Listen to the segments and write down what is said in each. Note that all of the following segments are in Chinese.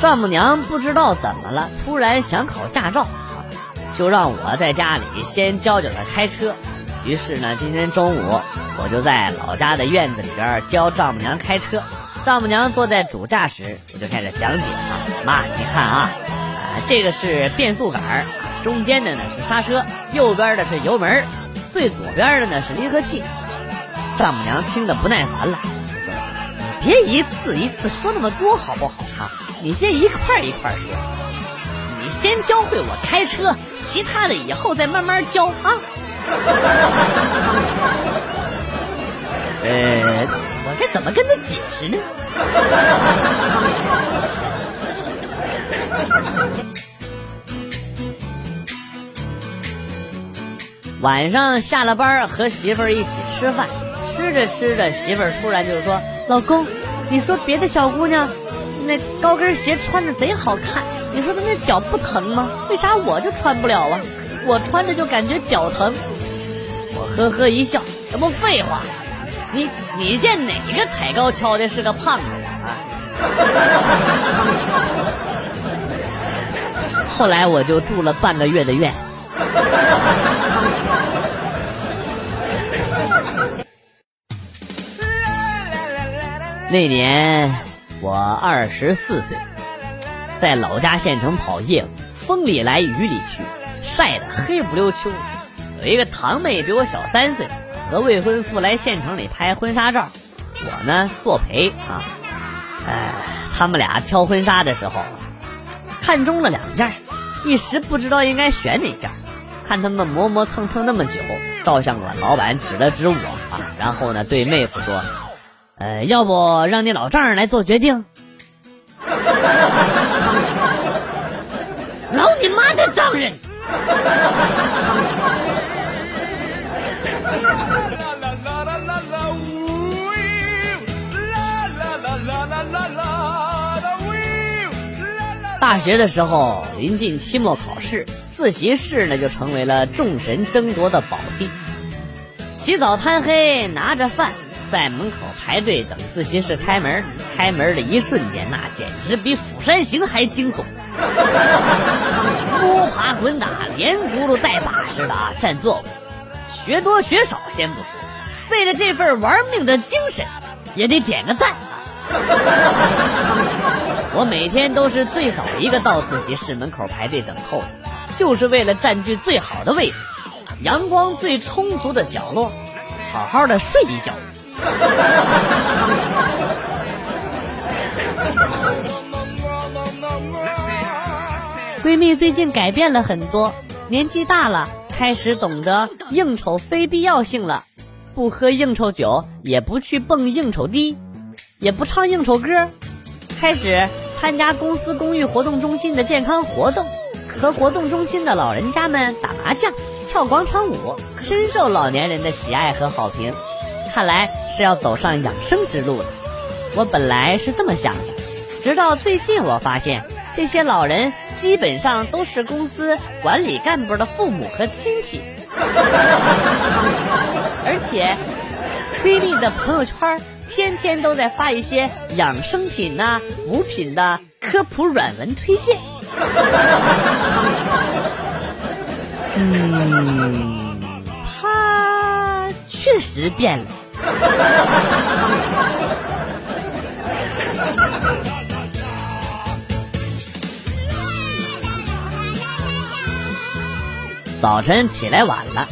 丈母娘不知道怎么了，突然想考驾照，就让我在家里先教教她开车。于是呢，今天中午我就在老家的院子里边教丈母娘开车。丈母娘坐在主驾驶，我就开始讲解啊，妈，你看啊，啊，这个是变速杆中间的呢是刹车，右边的是油门，最左边的呢是离合器。丈母娘听得不耐烦了，说：“别一次一次说那么多好不好啊？你先一块一块说，你先教会我开车，其他的以后再慢慢教啊。”呃，我该怎么跟他解释呢？晚上下了班和媳妇儿一起吃饭，吃着吃着，媳妇儿突然就说：“老公，你说别的小姑娘那高跟鞋穿着贼好看，你说他那脚不疼吗？为啥我就穿不了啊？我穿着就感觉脚疼。”我呵呵一笑：“什么废话？你你见哪个踩高跷的是个胖子啊？” 后来我就住了半个月的院。那年我二十四岁，在老家县城跑业务，风里来雨里去，晒得黑不溜秋。有一个堂妹比我小三岁，和未婚夫来县城里拍婚纱照，我呢作陪啊。哎，他们俩挑婚纱的时候，看中了两件，一时不知道应该选哪件。看他们磨磨蹭蹭那么久，照相馆老板指了指我啊，然后呢对妹夫说：“呃，要不让你老丈人来做决定？” 老你妈的丈人！大学的时候，临近期末考试，自习室呢就成为了众神争夺的宝地。起早贪黑，拿着饭在门口排队等自习室开门。开门的一瞬间，那简直比《釜山行》还惊悚。摸爬滚打，连轱辘带把式的啊占座位，学多学少先不说，为了这份玩命的精神，也得点个赞。我每天都是最早一个到自习室门口排队等候的，就是为了占据最好的位置，阳光最充足的角落，好好的睡一觉。闺蜜最近改变了很多，年纪大了，开始懂得应酬非必要性了，不喝应酬酒，也不去蹦应酬迪。也不唱应酬歌，开始参加公司公寓活动中心的健康活动，和活动中心的老人家们打麻将、跳广场舞，深受老年人的喜爱和好评。看来是要走上养生之路了。我本来是这么想的，直到最近我发现，这些老人基本上都是公司管理干部的父母和亲戚，而且闺蜜的朋友圈。天天都在发一些养生品呐、补品的科普软文推荐。嗯，他确实变了。早晨起来晚了，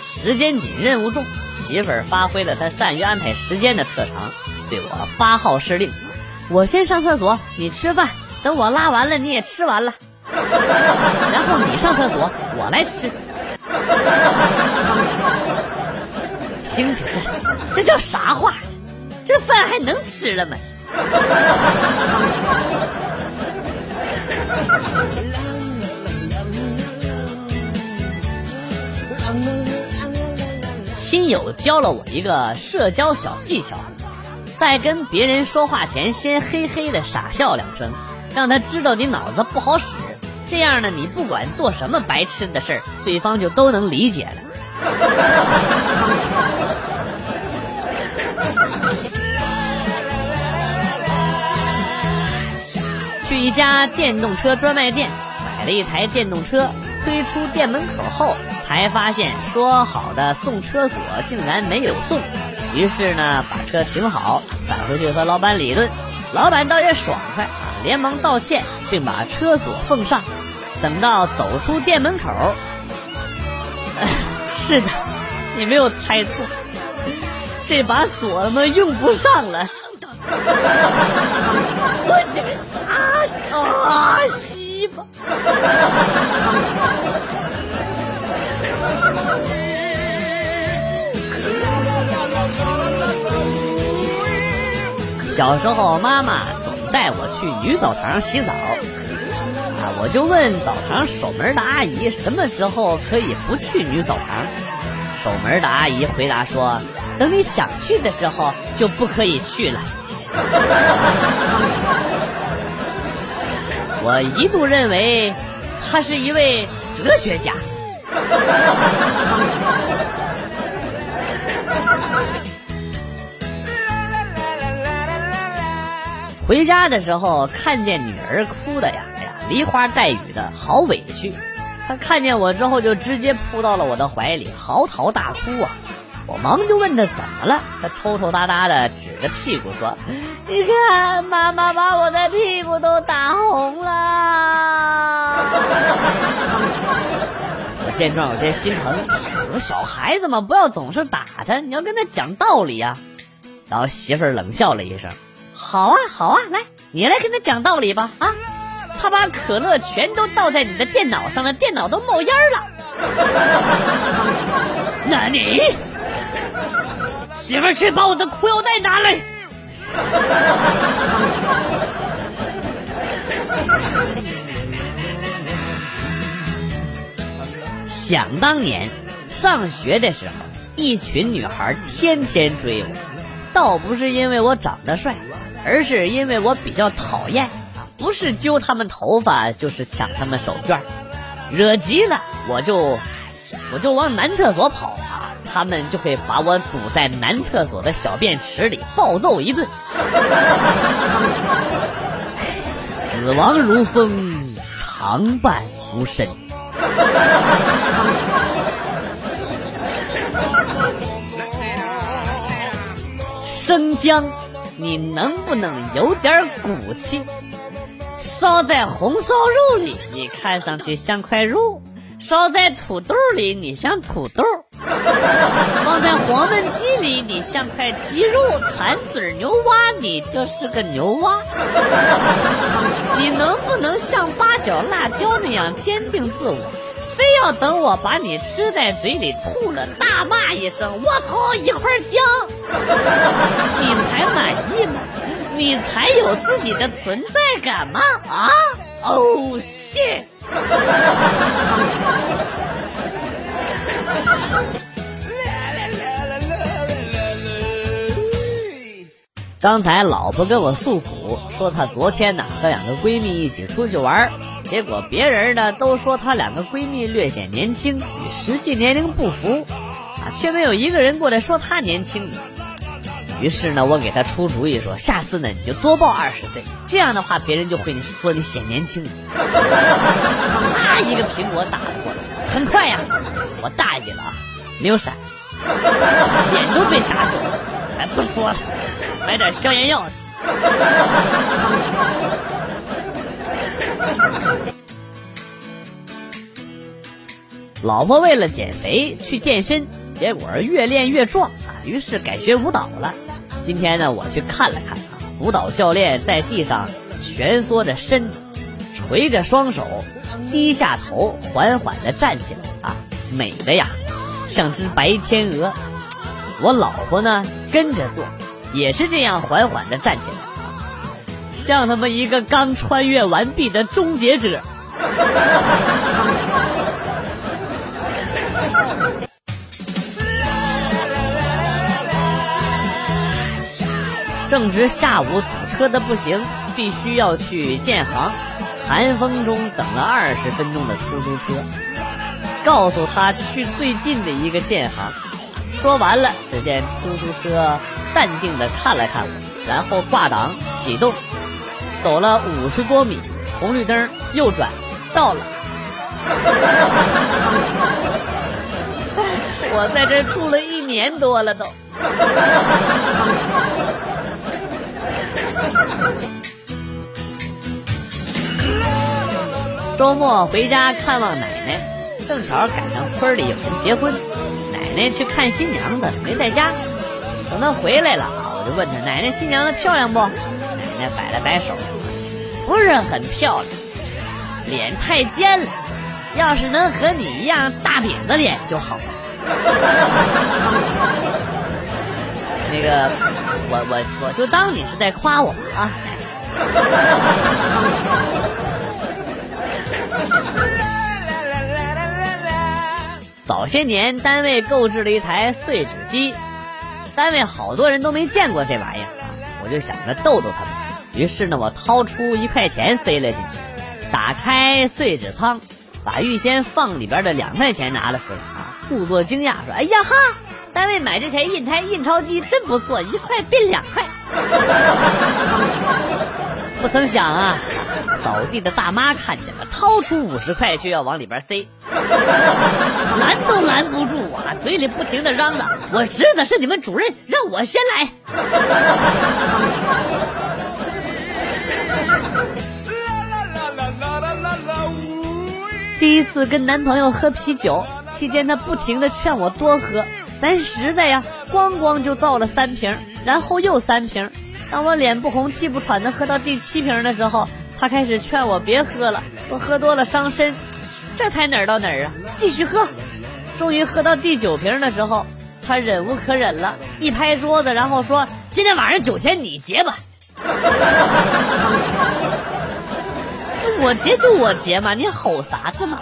时间紧，任务重。媳妇儿发挥了她善于安排时间的特长，对我发号施令。我先上厕所，你吃饭。等我拉完了，你也吃完了。然后你上厕所，我来吃。听听这，这叫啥话？这饭还能吃了吗？亲友教了我一个社交小技巧，在跟别人说话前，先嘿嘿的傻笑两声，让他知道你脑子不好使。这样呢，你不管做什么白痴的事儿，对方就都能理解了。一家电动车专卖店买了一台电动车，推出店门口后，才发现说好的送车锁竟然没有送。于是呢，把车停好，返回去和老板理论。老板倒也爽快啊，连忙道歉，并把车锁奉上。等到走出店门口，是的，你没有猜错，这把锁他妈用不上了。我这个啥啊西吧！小时候，妈妈总带我去女澡堂洗澡，啊，我就问澡堂守门的阿姨什么时候可以不去女澡堂。守门的阿姨回答说：“等你想去的时候，就不可以去了。”我一度认为他是一位哲学家。回家的时候看见女儿哭的呀，哎呀，梨花带雨的好委屈。她看见我之后就直接扑到了我的怀里，嚎啕大哭啊！我忙就问他怎么了，他抽抽搭搭的指着屁股说：“你看，妈妈把我的屁股都打红了。”我见状有些心疼，我说：“小孩子嘛，不要总是打他，你要跟他讲道理呀。”然后媳妇儿冷笑了一声。好啊，好啊，来，你来跟他讲道理吧啊！他把可乐全都倒在你的电脑上了，电脑都冒烟了。那你媳妇儿去把我的裤腰带拿来。想当年上学的时候，一群女孩天天追我，倒不是因为我长得帅。而是因为我比较讨厌，不是揪他们头发，就是抢他们手绢惹急了我就我就往男厕所跑，他们就会把我堵在男厕所的小便池里暴揍一顿。死亡如风，常伴无身。生姜。你能不能有点骨气？烧在红烧肉里，你看上去像块肉；烧在土豆里，你像土豆；放在黄焖鸡里，你像块鸡肉；馋嘴牛蛙，你就是个牛蛙。你能不能像八角辣椒那样坚定自我？非要等我把你吃在嘴里吐了，大骂一声“我操”，一块姜，你才满意吗？你才有自己的存在感吗？啊哦谢刚才老婆跟我诉苦，说她昨天呢和两个闺蜜一起出去玩。结果别人呢都说她两个闺蜜略显年轻，与实际年龄不符，啊，却没有一个人过来说她年轻。于是呢，我给她出主意说，下次呢你就多报二十岁，这样的话别人就会说你显年轻。啪一个苹果打了过来，很快呀，我大意了啊，没有闪，脸都被打肿了。哎，不说了，买点消炎药。老婆为了减肥去健身，结果越练越壮啊，于是改学舞蹈了。今天呢，我去看了看啊，舞蹈教练在地上蜷缩着身子，垂着双手，低下头，缓缓地站起来啊，美的呀，像只白天鹅。我老婆呢跟着做，也是这样缓缓地站起来，像他妈一个刚穿越完毕的终结者。正值下午堵车的不行，必须要去建行。寒风中等了二十分钟的出租车，告诉他去最近的一个建行。说完了，只见出租车淡定的看了看我，然后挂挡启动，走了五十多米，红绿灯右转，到了。我在这住了一年多了都。周末回家看望奶奶，正巧赶上村里有人结婚，奶奶去看新娘子没在家。等他回来了啊，我就问他：“奶奶，新娘子漂亮不？”奶奶摆了摆手，不是很漂亮，脸太尖了。要是能和你一样大饼子脸就好了。那个，我我我就当你是在夸我啊。早些年，单位购置了一台碎纸机，单位好多人都没见过这玩意儿啊，我就想着逗逗他们。于是呢，我掏出一块钱塞了进去，打开碎纸仓，把预先放里边的两块钱拿了出来啊，故作惊讶说：“哎呀哈，单位买这台印台印钞机真不错，一块变两块。” 不曾想啊。扫地的大妈看见了，掏出五十块就要往里边塞，拦都拦不住啊！嘴里不停的嚷嚷：“我侄子是你们主任，让我先来。”第一次跟男朋友喝啤酒期间，他不停的劝我多喝，咱实在呀，咣咣就造了三瓶，然后又三瓶。当我脸不红气不喘的喝到第七瓶的时候。他开始劝我别喝了，我喝多了伤身，这才哪儿到哪儿啊？继续喝，终于喝到第九瓶的时候，他忍无可忍了，一拍桌子，然后说：“今天晚上酒钱你结吧。”我结就我结嘛，你吼啥子嘛？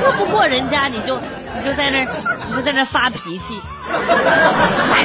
喝不过人家，你就你就在那你就在那发脾气，还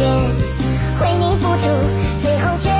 为你付出，最后却。